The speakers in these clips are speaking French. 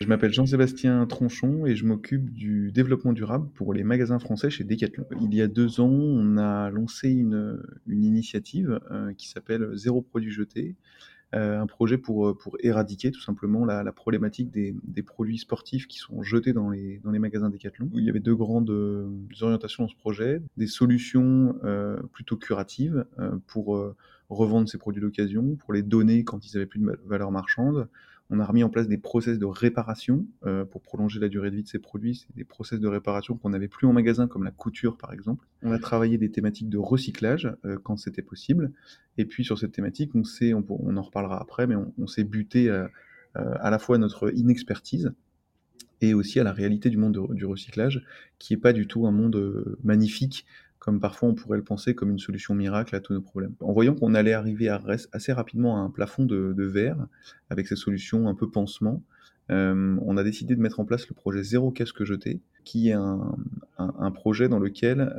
Je m'appelle Jean-Sébastien Tronchon et je m'occupe du développement durable pour les magasins français chez Decathlon. Il y a deux ans, on a lancé une, une initiative euh, qui s'appelle Zéro produit jeté, euh, un projet pour, pour éradiquer tout simplement la, problématique des, des, produits sportifs qui sont jetés dans les, dans les magasins Decathlon. Il y avait deux grandes euh, orientations dans ce projet, des solutions euh, plutôt curatives euh, pour revendre ces produits d'occasion, pour les donner quand ils n'avaient plus de valeur marchande, on a remis en place des process de réparation euh, pour prolonger la durée de vie de ces produits. C'est des process de réparation qu'on n'avait plus en magasin, comme la couture par exemple. On a travaillé des thématiques de recyclage euh, quand c'était possible. Et puis sur cette thématique, on sait, on, en reparlera après, mais on, s'est buté euh, à la fois à notre inexpertise et aussi à la réalité du monde de, du recyclage, qui est pas du tout un monde magnifique comme parfois on pourrait le penser comme une solution miracle à tous nos problèmes. En voyant qu'on allait arriver assez rapidement à un plafond de, verre avec ces solutions un peu pansement, euh, on a décidé de mettre en place le projet Zéro Casque Jeté, qui est un, projet dans lequel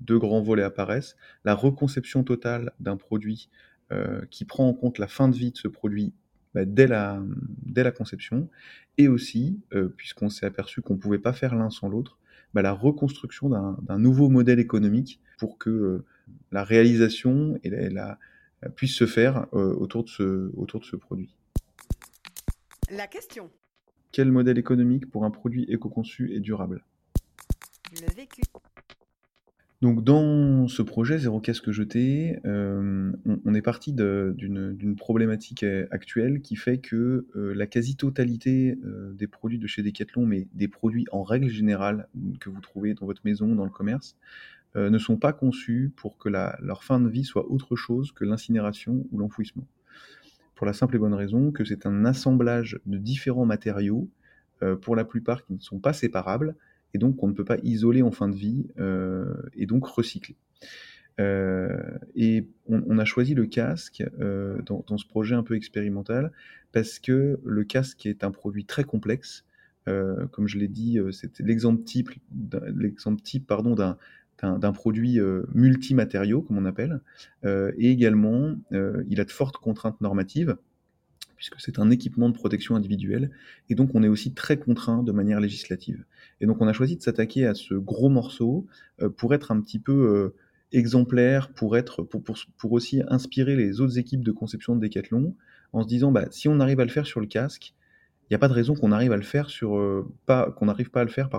deux grands volets apparaissent. La reconception totale d'un produit euh, qui prend en compte la fin de vie de ce produit bah, dès, la, dès la conception, et aussi, euh, puisqu'on s'est aperçu qu'on ne pouvait pas faire l'un sans l'autre, bah, la reconstruction d'un nouveau modèle économique pour que euh, la réalisation et la, la, puisse se faire euh, autour, de ce, autour de ce produit. La question. Quel modèle économique pour un produit éco-conçu et durable? Le vécu. Donc dans ce projet Zéro casque jeté, euh, on, est parti d'une problématique actuelle qui fait que euh, la quasi-totalité euh, des produits de chez Decathlon, mais des produits en règle générale que vous trouvez dans votre maison, dans le commerce, ne sont pas conçus pour que leur fin de vie soit autre chose que l'incinération ou l'enfouissement. Pour la simple et bonne raison que c'est un assemblage de différents matériaux, pour la plupart qui ne sont pas séparables, et donc on ne peut pas isoler en fin de vie euh, et donc recycler. Euh, et on, a choisi le casque euh, dans, ce projet un peu expérimental parce que le casque est un produit très complexe. Comme je l'ai dit, c'était l'exemple type, d'un d'un produit multimatériaux, comme on appelle, et également il a de fortes contraintes normatives puisque c'est un équipement de protection individuelle, et donc on est aussi très contraint de manière législative. Et donc on a choisi de s'attaquer à ce gros morceau euh, pour être un petit peu euh, exemplaire, pour, être, pour, aussi inspirer les autres équipes de conception de Decathlon, en se disant, bah, si on arrive à le faire sur le casque, il n'y a pas de raison qu'on arrive à le faire sur euh, n'arrive pas à le faire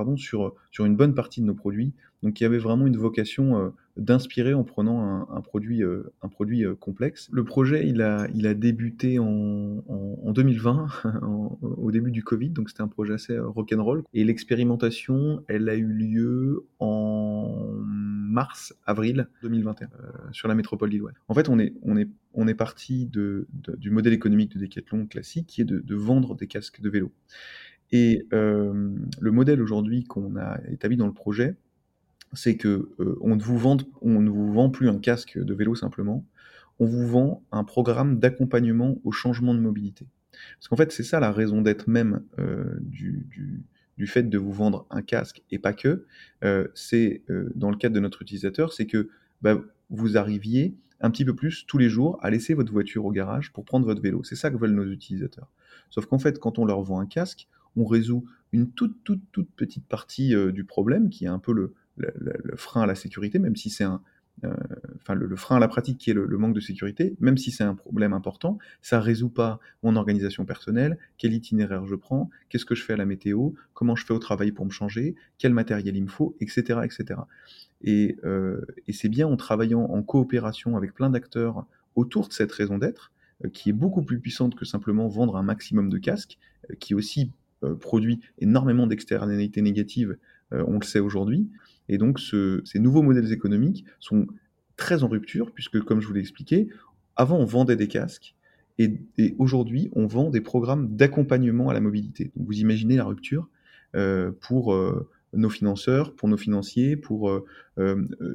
sur une bonne partie de nos produits. Donc il y avait vraiment une vocation euh, d'inspirer en prenant un, produit euh, produit complexe. Le projet il a débuté en, en, en 2020 en, au début du Covid donc c'était un projet assez rock'n'roll et l'expérimentation elle a eu lieu en mars avril 2021 sur la métropole lilloise. En fait on est parti du modèle économique de Decathlon classique qui est de, vendre des casques de vélo. Et euh, le modèle aujourd'hui qu'on a établi dans le projet, c'est que euh, on, ne vous vend, on ne vous vend plus un casque de vélo simplement, on vous vend un programme d'accompagnement au changement de mobilité. Parce qu'en fait, c'est ça la raison d'être même euh, du, du, du, fait de vous vendre un casque et pas que. Euh, c'est euh, dans le cadre de notre utilisateur, c'est que bah, vous arriviez un petit peu plus tous les jours à laisser votre voiture au garage pour prendre votre vélo. C'est ça que veulent nos utilisateurs. Sauf qu'en fait, quand on leur vend un casque, on résout une toute, toute, toute petite partie euh, du problème, qui est un peu le, le, frein à la sécurité, même si c'est un, euh, enfin le, frein à la pratique qui est le, manque de sécurité, même si c'est un problème important, ça résout pas mon organisation personnelle, quel itinéraire je prends, qu'est-ce que je fais à la météo, comment je fais au travail pour me changer, quel matériel il me faut, etc., etc. Et, euh, et c'est bien en travaillant en coopération avec plein d'acteurs autour de cette raison d'être, euh, qui est beaucoup plus puissante que simplement vendre un maximum de casques, qui aussi produit énormément d'externalités négatives, on le sait aujourd'hui. Et donc ce, ces nouveaux modèles économiques sont très en rupture, puisque comme je vous l'ai expliqué, avant on vendait des casques, et, aujourd'hui on vend des programmes d'accompagnement à la mobilité. Donc vous imaginez la rupture euh, pour euh, nos financeurs, pour nos financiers, pour euh,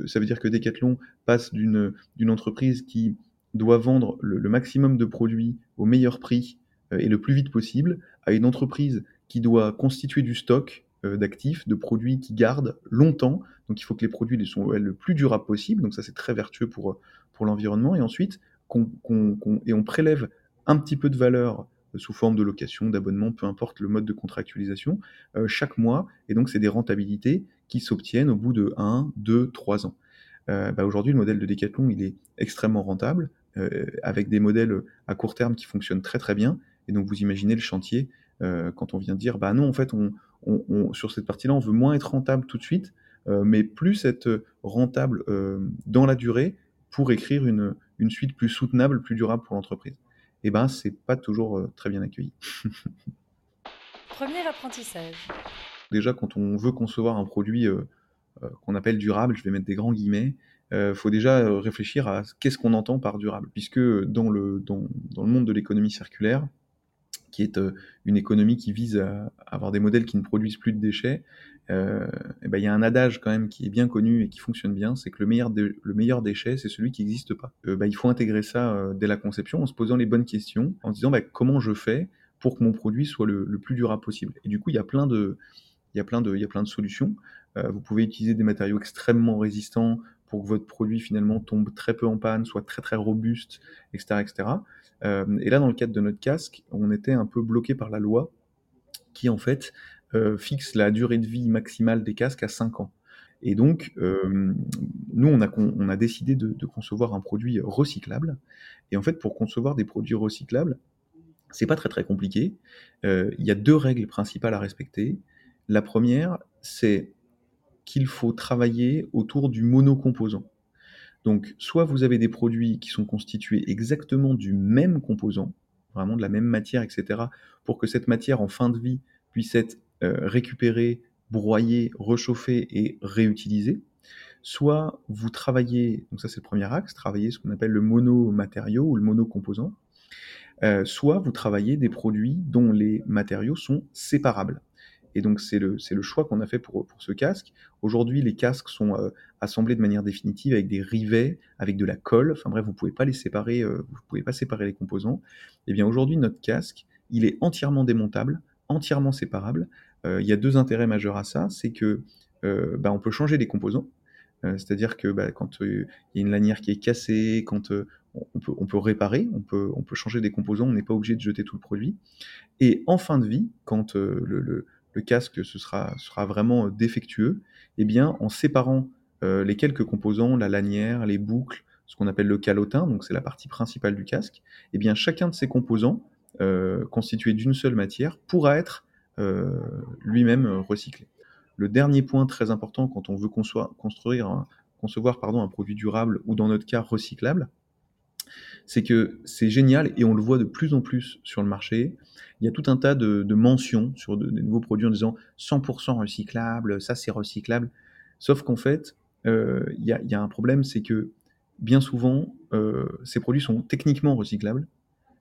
ça veut dire que Decathlon passe d'une entreprise qui doit vendre le, maximum de produits au meilleur prix et le plus vite possible à une entreprise qui doit constituer du stock d'actifs, de produits qui gardent longtemps. Donc il faut que les produits soient le plus durables possible. Donc ça c'est très vertueux pour, pour l'environnement. Et ensuite, on prélève un petit peu de valeur sous forme de location, d'abonnement, peu importe le mode de contractualisation, euh, chaque mois. Et donc, c'est des rentabilités qui s'obtiennent au bout de 1, 2, 3 ans. Euh, bah Aujourd'hui, le modèle de Decathlon, il est extrêmement rentable, euh, avec des modèles à court terme qui fonctionnent très très bien. Et donc, vous imaginez le chantier euh, quand on vient dire, bah non, en fait, on, on, on, sur cette partie-là, on veut moins être rentable tout de suite, euh, mais plus être rentable euh, dans la durée pour écrire une, une suite plus soutenable, plus durable pour l'entreprise eh ben, c'est pas toujours euh, très bien accueilli. Premier apprentissage. Déjà, quand on veut concevoir un produit euh, euh, qu'on appelle durable, je vais mettre des grands guillemets, il euh, faut déjà euh, réfléchir à qu'est-ce qu'on entend par durable. Puisque dans le, dans, dans le monde de l'économie circulaire, qui est euh, une économie qui vise à avoir des modèles qui ne produisent plus de déchets, euh, et ben, il y a un adage quand même qui est bien connu et qui fonctionne bien, c'est que le meilleur, le meilleur déchet, c'est celui qui n'existe pas. Ben, il faut intégrer ça dès la conception en se posant les bonnes questions, en se disant ben, comment je fais pour que mon produit soit le, le, plus durable possible. Et du coup, il y a plein de, il y il y a plein de solutions. Vous pouvez utiliser des matériaux extrêmement résistants pour que votre produit finalement tombe très peu en panne, soit très très robuste, etc., etc. Euh, et là, dans le cadre de notre casque, on était un peu bloqué par la loi qui en fait euh, fixe la durée de vie maximale des casques à 5 ans. Et donc, euh, nous, on a, on a décidé de, de, concevoir un produit recyclable. Et en fait, pour concevoir des produits recyclables, c'est pas très très compliqué. Il y a deux règles principales à respecter. La première, c'est qu'il faut travailler autour du monocomposant. Donc, soit vous avez des produits qui sont constitués exactement du même composant, vraiment de la même matière, etc., pour que cette matière en fin de vie puisse être euh, récupérée, broyée, réchauffée et réutilisée. Soit vous travaillez, donc ça c'est le premier axe, travailler ce qu'on appelle le monomatériau ou le monocomposant. Euh, soit vous travaillez des produits dont les matériaux sont séparables. Et donc, c'est le, le choix qu'on a fait pour, pour ce casque. Aujourd'hui, les casques sont euh, assemblés de manière définitive avec des rivets, avec de la colle. Enfin bref, vous ne pouvez pas les séparer, euh, vous pouvez pas séparer les composants. Et eh bien, aujourd'hui, notre casque, il est entièrement démontable, entièrement séparable. Euh, il y a deux intérêts majeurs à ça. C'est que euh, bah, on peut changer les composants. C'est-à-dire que bah, quand il y a une lanière qui est cassée, quand on peut, on peut réparer, on peut, on peut changer des composants, on n'est pas obligé de jeter tout le produit. Et en fin de vie, quand le le casque sera, vraiment défectueux, eh bien, en séparant euh, les quelques composants, la lanière, les boucles, ce qu'on appelle le calotin, donc c'est la partie principale du casque, eh bien, chacun de ces composants, euh, constitués d'une seule matière, pourra être euh, lui-même recyclé. Le dernier point très important quand on veut construire un, concevoir pardon, un produit durable ou dans notre cas recyclable, c'est que c'est génial et on le voit de plus en plus sur le marché. Il y a tout un tas de, mentions sur de, des nouveaux produits en disant 100% recyclable, ça c'est recyclable. Sauf qu'en fait, euh, il y, a, y, a, un problème, c'est que bien souvent, euh, ces produits sont techniquement recyclables,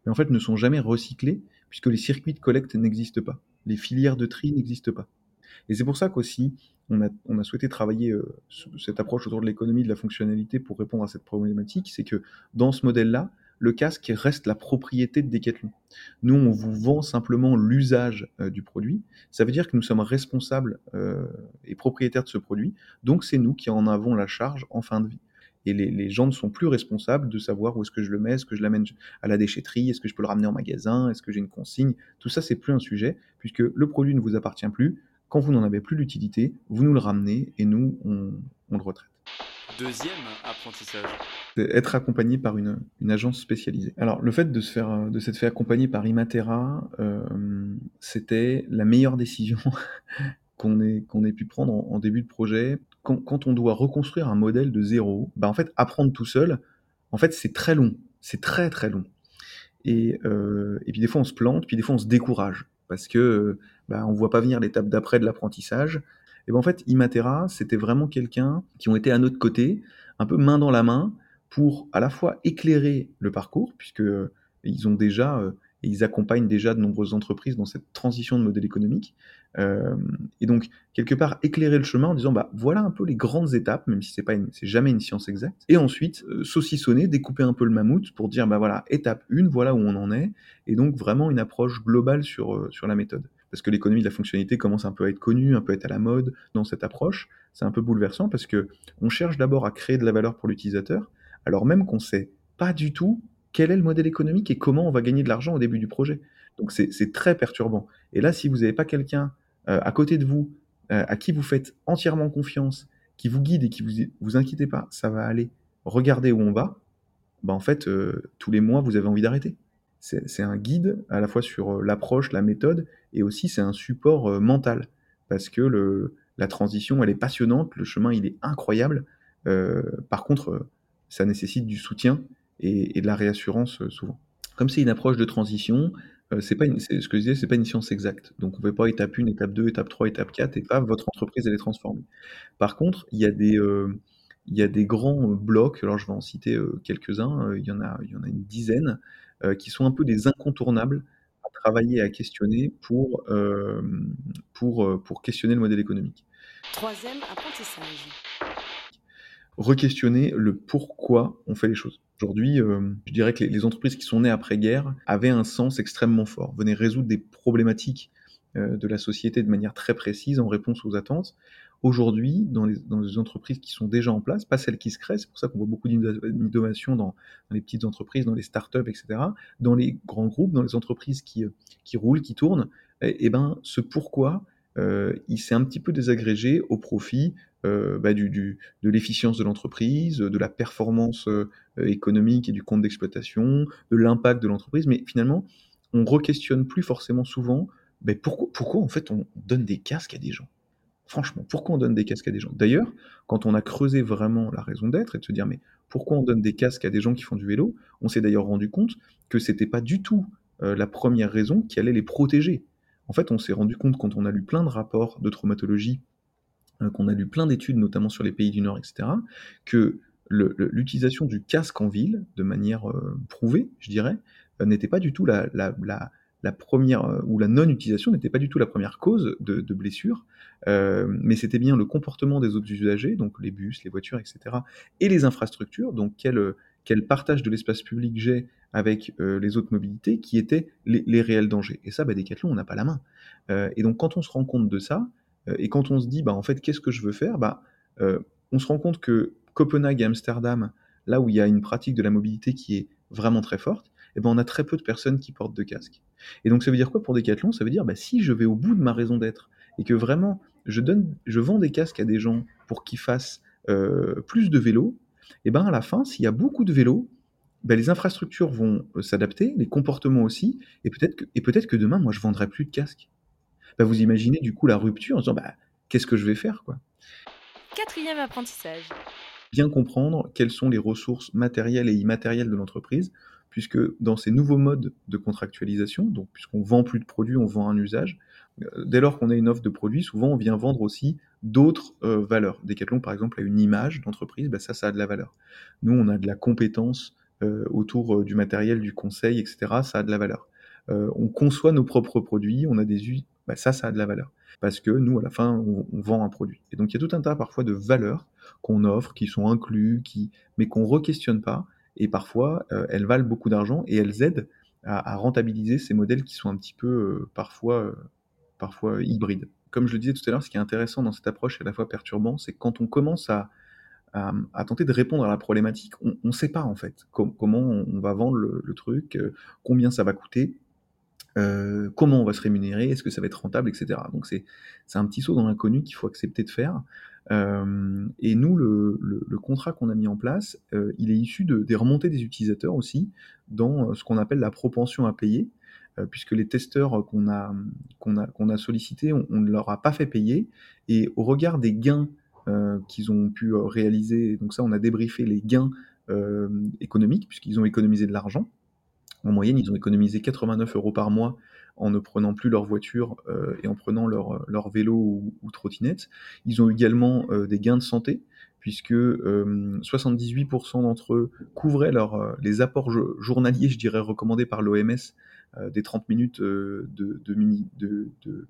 mais en fait ne sont jamais recyclés puisque les circuits de collecte n'existent pas, les filières de tri n'existent pas. Et c'est pour ça qu'aussi, on a, souhaité travailler euh, cette approche autour de l'économie de la fonctionnalité pour répondre à cette problématique, c'est que dans ce modèle-là, le casque reste la propriété de Decathlon. Nous, on vous vend simplement l'usage euh, du produit. Ça veut dire que nous sommes responsables euh, et propriétaires de ce produit. Donc, c'est nous qui en avons la charge en fin de vie. Et les, les gens ne sont plus responsables de savoir où est-ce que je le mets, est-ce que je l'amène à la déchetterie, est-ce que je peux le ramener en magasin, est-ce que j'ai une consigne. Tout ça, c'est plus un sujet, puisque le produit ne vous appartient plus. Quand vous n'en avez plus l'utilité, vous nous le ramenez et nous, on, on le retraite. Deuxième apprentissage. Être accompagné par une, une, agence spécialisée. Alors, le fait de se faire, de s'être fait accompagner par Imatera, euh, c'était la meilleure décision qu'on ait, qu'on ait pu prendre en, en, début de projet. Quand, quand, on doit reconstruire un modèle de zéro, bah en fait, apprendre tout seul, en fait, c'est très long. C'est très, très long. Et, euh, et puis des fois, on se plante, puis des fois, on se décourage parce que bah, on voit pas venir l'étape d'après de l'apprentissage. Et ben en fait, Imatera, c'était vraiment quelqu'un qui ont été à notre côté, un peu main dans la main, pour à la fois éclairer le parcours, puisque euh, ils ont déjà euh, et ils accompagnent déjà de nombreuses entreprises dans cette transition de modèle économique. Euh, et donc, quelque part, éclairer le chemin en disant, bah, voilà un peu les grandes étapes, même si c'est pas c'est jamais une science exacte. Et ensuite, euh, saucissonner, découper un peu le mammouth pour dire, bah voilà, étape 1, voilà où on en est. Et donc, vraiment une approche globale sur, euh, sur la méthode. Parce que l'économie de la fonctionnalité commence un peu à être connue, un peu à être à la mode dans cette approche. C'est un peu bouleversant parce que on cherche d'abord à créer de la valeur pour l'utilisateur, alors même qu'on sait pas du tout quel est le modèle économique et comment on va gagner de l'argent au début du projet. Donc c'est très perturbant. Et là, si vous n'avez pas quelqu'un à côté de vous, euh, à qui vous faites entièrement confiance, qui vous guide et qui vous vous inquiétez pas, ça va aller, regardez où on va, bah en fait, euh, tous les mois, vous avez envie d'arrêter. C'est un guide à la fois sur l'approche, la méthode, et aussi c'est un support mental, parce que le, la transition, elle est passionnante, le chemin, il est incroyable. par contre, ça nécessite du soutien et de la réassurance souvent. Comme c'est une approche de transition, euh, c'est pas une, ce que je disais, c'est pas une science exacte. Donc on ne fait pas étape 1, étape 2, étape 3, étape 4 et pas votre entreprise elle est transformée. Par contre, il y a des euh, il y a des grands blocs, alors je vais en citer euh, quelques-uns, il y en a il y en a une dizaine qui sont un peu des incontournables à travailler et à questionner pour pour pour questionner le modèle économique. Troisième apprentissage re-questionner le pourquoi on fait les choses. Aujourd'hui, euh, je dirais que les, entreprises qui sont nées après-guerre avaient un sens extrêmement fort, venaient résoudre des problématiques euh, de la société de manière très précise en réponse aux attentes. Aujourd'hui, dans les, entreprises qui sont déjà en place, pas celles qui se créent, c'est pour ça qu'on voit beaucoup d'innovation dans, les petites entreprises, dans les startups, etc., dans les grands groupes, dans les entreprises qui, qui roulent, qui tournent, eh, eh ben, ce pourquoi, euh, il s'est un petit peu désagrégé au profit euh, bah, du, de l'efficience de l'entreprise, de la performance euh, économique et du compte d'exploitation, de l'impact de l'entreprise, mais finalement, on re-questionne plus forcément souvent bah, pourquoi, en fait on donne des casques à des gens? Franchement, pourquoi on donne des casques à des gens? D'ailleurs, quand on a creusé vraiment la raison d'être et de se dire mais pourquoi on donne des casques à des gens qui font du vélo, on s'est d'ailleurs rendu compte que c'était pas du tout euh, la première raison qui allait les protéger. En fait, on s'est rendu compte quand on a lu plein de rapports de traumatologie euh, qu'on a lu plein d'études, notamment sur les pays du Nord, etc., que l'utilisation du casque en ville, de manière euh, prouvée, je dirais, euh, n'était pas du tout la, première, ou la non-utilisation n'était pas du tout la première cause de, de blessure, mais c'était bien le comportement des autres usagers, donc les bus, les voitures, etc., et les infrastructures, donc quel, partage de l'espace public j'ai avec les autres mobilités, qui étaient les, réels dangers. Et ça, bah, Decathlon, on n'a pas la main. et donc quand on se rend compte de ça, euh, et quand on se dit, bah, en fait, qu'est-ce que je veux faire bah, euh, On se rend compte que Copenhague et Amsterdam, là où il y a une pratique de la mobilité qui est vraiment très forte, eh ben, on a très peu de personnes qui portent de casque. Et donc ça veut dire quoi pour Decathlon? Ça veut dire bah, si je vais au bout de ma raison d'être et que vraiment je, donne, je vends des casques à des gens pour qu'ils fassent euh, plus de vélos, et eh ben à la fin, s'il y a beaucoup de vélos, ben, les infrastructures vont s'adapter, les comportements aussi, et peut-être que, et peut-être que demain, moi, je vendrai plus de casques. Bah, vous imaginez du coup la rupture en se disant bah, qu'est-ce que je vais faire quoi? Quatrième apprentissage. Bien comprendre quelles sont les ressources matérielles et immatérielles de l'entreprise, puisque dans ces nouveaux modes de contractualisation, donc puisqu'on vend plus de produits, on vend un usage, euh, dès lors qu'on a une offre de produits, souvent on vient vendre aussi d'autres euh, valeurs. Decathlon, par exemple, a une image d'entreprise, bah, ça, ça a de la valeur. Nous, on a de la compétence euh, autour du matériel, du conseil, etc. Ça a de la valeur. on conçoit nos propres produits, on a des, bah, ça, ça a de la valeur. Parce que nous, à la fin, on, vend un produit. Et donc, il y a tout un tas parfois de valeurs qu'on offre, qui sont inclus, qui, mais qu'on ne re-questionne pas. Et parfois, euh, elles valent beaucoup d'argent et elles aident à, rentabiliser ces modèles qui sont un petit peu euh, parfois, euh, parfois hybrides. Comme je le disais tout à l'heure, ce qui est intéressant dans cette approche à la fois perturbant, c'est quand on commence à, tenter de répondre à la problématique, on ne sait pas en fait comment on, va vendre le, truc, combien ça va coûter, euh, comment on va se rémunérer, est-ce que ça va être rentable, etc. Donc c'est un petit saut dans l'inconnu qu'il faut accepter de faire. Euh, et nous, le, contrat qu'on a mis en place, euh, il est issu de, des remontées des utilisateurs aussi, dans ce qu'on appelle la propension à payer, puisque les testeurs qu'on a, sollicités, on, ne leur a pas fait payer, et au regard des gains qu'ils ont pu réaliser, donc ça on a débriefé les gains économiques, puisqu'ils ont économisé de l'argent, En moyenne, ils ont économisé 89 euros par mois en ne prenant plus leur voiture euh, et en prenant leur, vélo ou, trottinette. Ils ont également euh, des gains de santé, puisque euh, 78% d'entre eux couvraient euh, les apports journaliers, je dirais, recommandés par l'OMS, euh, des 30 minutes euh, de,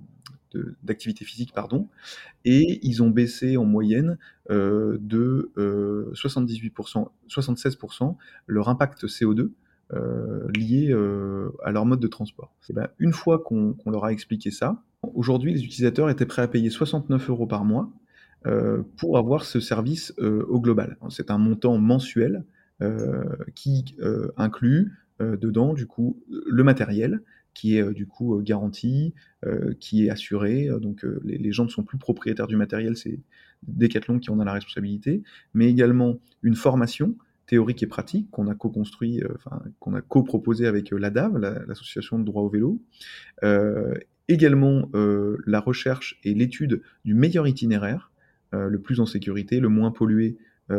d'activité physique, pardon, et ils ont baissé en moyenne euh, de euh, 78%, 76% leur impact CO2 euh, lié euh, à leur mode de transport. Et ben, une fois qu'on qu leur a expliqué ça, aujourd'hui les utilisateurs étaient prêts à payer 69 euros par mois euh, pour avoir ce service euh, au global. C'est un montant mensuel euh, qui euh, inclut euh, dedans du coup le matériel, qui est euh, du coup euh, garanti, euh, qui est assuré. Donc les, les, gens ne sont plus propriétaires du matériel, c'est Decathlon qui en a la responsabilité, mais également une formation théorique et pratique qu'on a co-construit, enfin qu'on a co-proposé avec l'ADAV, l'association de droit au vélo. également la recherche et l'étude du meilleur itinéraire, le plus en sécurité, le moins pollué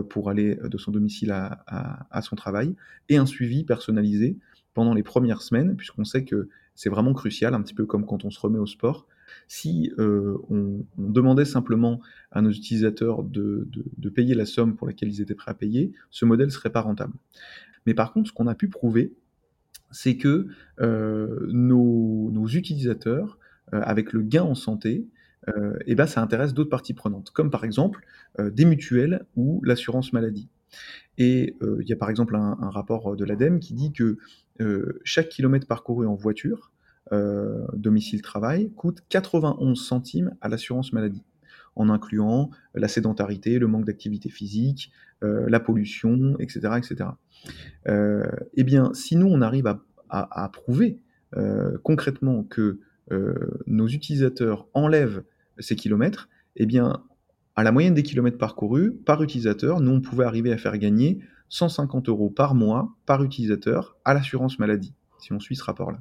pour aller de son domicile à, à, à, son travail, et un suivi personnalisé pendant les premières semaines, puisqu'on sait que c'est vraiment crucial, un petit peu comme quand on se remet au sport. Si euh, on, on, demandait simplement à nos utilisateurs de, de, de, payer la somme pour laquelle ils étaient prêts à payer, ce modèle serait pas rentable. Mais par contre, ce qu'on a pu prouver, c'est que euh, nos, nos, utilisateurs, euh, avec le gain en santé, euh, eh ben, ça intéresse d'autres parties prenantes, comme par exemple euh, des mutuelles ou l'assurance maladie. Et euh, il y a par exemple un, rapport de l'ADEME qui dit que chaque kilomètre parcouru en voiture, domicile-travail, coûte 91 centimes à l'assurance maladie, en incluant la sédentarité, le manque d'activité physique, la pollution, etc. etc. eh bien, si nous, on arrive à prouver concrètement que nos utilisateurs enlèvent ces kilomètres, eh bien, à la moyenne des kilomètres parcourus par utilisateur, nous, on pouvait arriver à faire gagner 150 euros par mois par utilisateur à l'assurance maladie, si on suit ce rapport-là.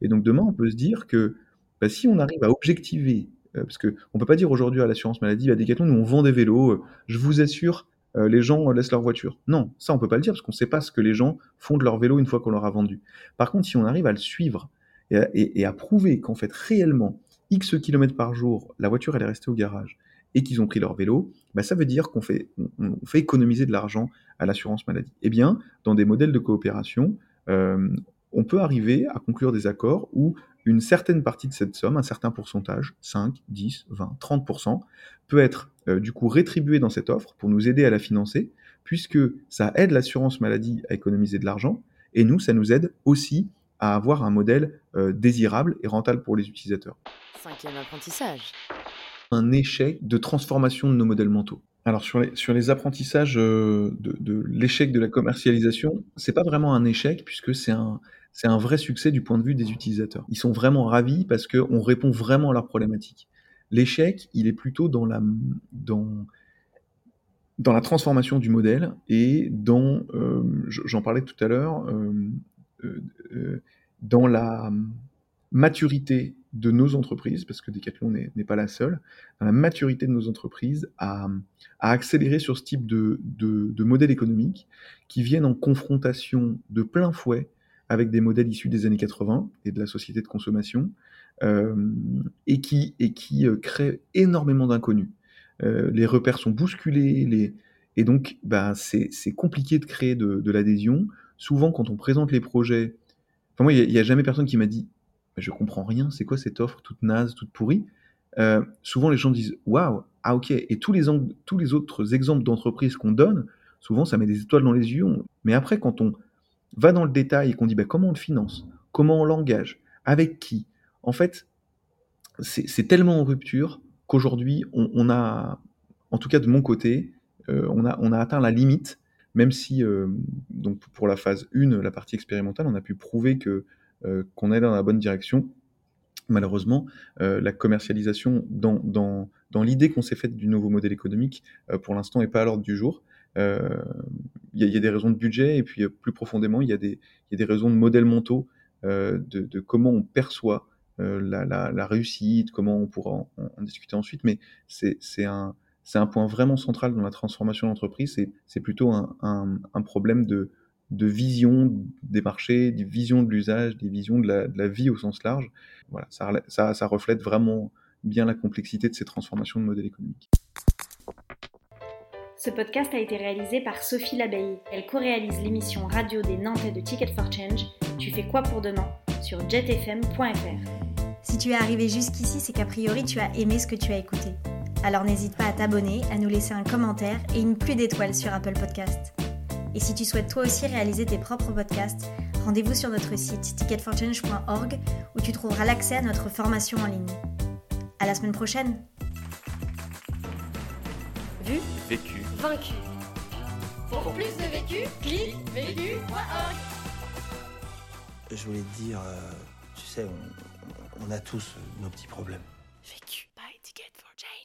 Et donc demain, on peut se dire que bah, si on arrive à objectiver, euh, parce qu'on ne peut pas dire aujourd'hui à l'assurance maladie, à Decathlon, nous on vend des vélos, euh, je vous assure, euh, les gens laissent leur voiture. Non, ça on peut pas le dire parce qu'on ne sait pas ce que les gens font de leur vélo une fois qu'on leur a vendu. Par contre, si on arrive à le suivre et à, et à prouver qu'en fait réellement X kilomètres par jour, la voiture elle est restée au garage et qu'ils ont pris leur vélo, bah, ça veut dire qu'on fait, on, on fait économiser de l'argent à l'assurance maladie. Eh bien, dans des modèles de coopération, euh, on peut arriver à conclure des accords où une certaine partie de cette somme, un certain pourcentage, 5, 10, 20, 30%, peut être euh, du coup rétribué dans cette offre pour nous aider à la financer, puisque ça aide l'assurance maladie à économiser de l'argent, et nous, ça nous aide aussi à avoir un modèle euh, désirable et rentable pour les utilisateurs. Cinquième apprentissage un échec de transformation de nos modèles mentaux. Alors sur les, sur les apprentissages euh, de, de l'échec de la commercialisation, c'est pas vraiment un échec puisque c'est un, c'est un vrai succès du point de vue des utilisateurs. Ils sont vraiment ravis parce qu'on répond vraiment à leurs problématiques. L'échec, il est plutôt dans la, dans, dans la transformation du modèle et dans, euh, j'en parlais tout à l'heure, euh, dans la maturité de nos entreprises, parce que Decathlon n'est pas la seule, la maturité de nos entreprises à, à accélérer sur ce type de, de, de modèles économiques qui viennent en confrontation de plein fouet avec des modèles issus des années 80 et de la société de consommation, euh, et qui, et qui euh, créent énormément d'inconnus. Euh, les repères sont bousculés, et donc bah, c'est compliqué de créer de, de l'adhésion. Souvent, quand on présente les projets, enfin moi, il n'y a, jamais personne qui m'a dit je comprends rien, c'est quoi cette offre toute naze, toute pourrie? Euh, Souvent les gens disent waouh, ah ok, et tous les, tous les autres exemples d'entreprises qu'on donne, souvent ça met des étoiles dans les yeux, mais après quand on va dans le détail et qu'on dit bah, comment on le finance, comment on l'engage, avec qui, en fait c'est tellement en rupture qu'aujourd'hui on, a, en tout cas de mon côté, euh, on, a, on a atteint la limite, même si euh, donc pour la phase 1, la partie expérimentale, on a pu prouver que qu'on est dans la bonne direction. Malheureusement, euh, la commercialisation dans, dans, dans l'idée qu'on s'est faite du nouveau modèle économique, euh, pour l'instant, n'est pas à l'ordre du jour. Il y, a des raisons de budget et puis plus profondément, il y, y, a des raisons de modèles mentaux, de, de, comment on perçoit la, la, réussite, comment on pourra en, discuter ensuite, mais c'est un, un point vraiment central dans la transformation d'entreprise, c'est plutôt un, un, problème de, de vision des marchés, des visions de l'usage, des visions de la, de la, vie au sens large. Voilà, ça, ça, ça reflète vraiment bien la complexité de ces transformations de modèles économiques. Ce podcast a été réalisé par Sophie Labeille. Elle co-réalise l'émission radio des Nantais de Ticket for Change. Tu fais quoi pour demain sur jetfm.fr. Si tu es arrivé jusqu'ici, c'est qu'a priori tu as aimé ce que tu as écouté. Alors n'hésite pas à t'abonner, à nous laisser un commentaire et une pluie d'étoiles sur Apple Podcast. Et si tu souhaites toi aussi réaliser tes propres podcasts, rendez-vous sur notre site ticketforchange.org où tu trouveras l'accès à notre formation en ligne. À la semaine prochaine. Vu, vécu, vaincu. Pour plus de vécu, clique vécu.org. Je voulais te dire, euh, tu sais, on, on a tous nos petits problèmes. Vécu. Buy ticket for change.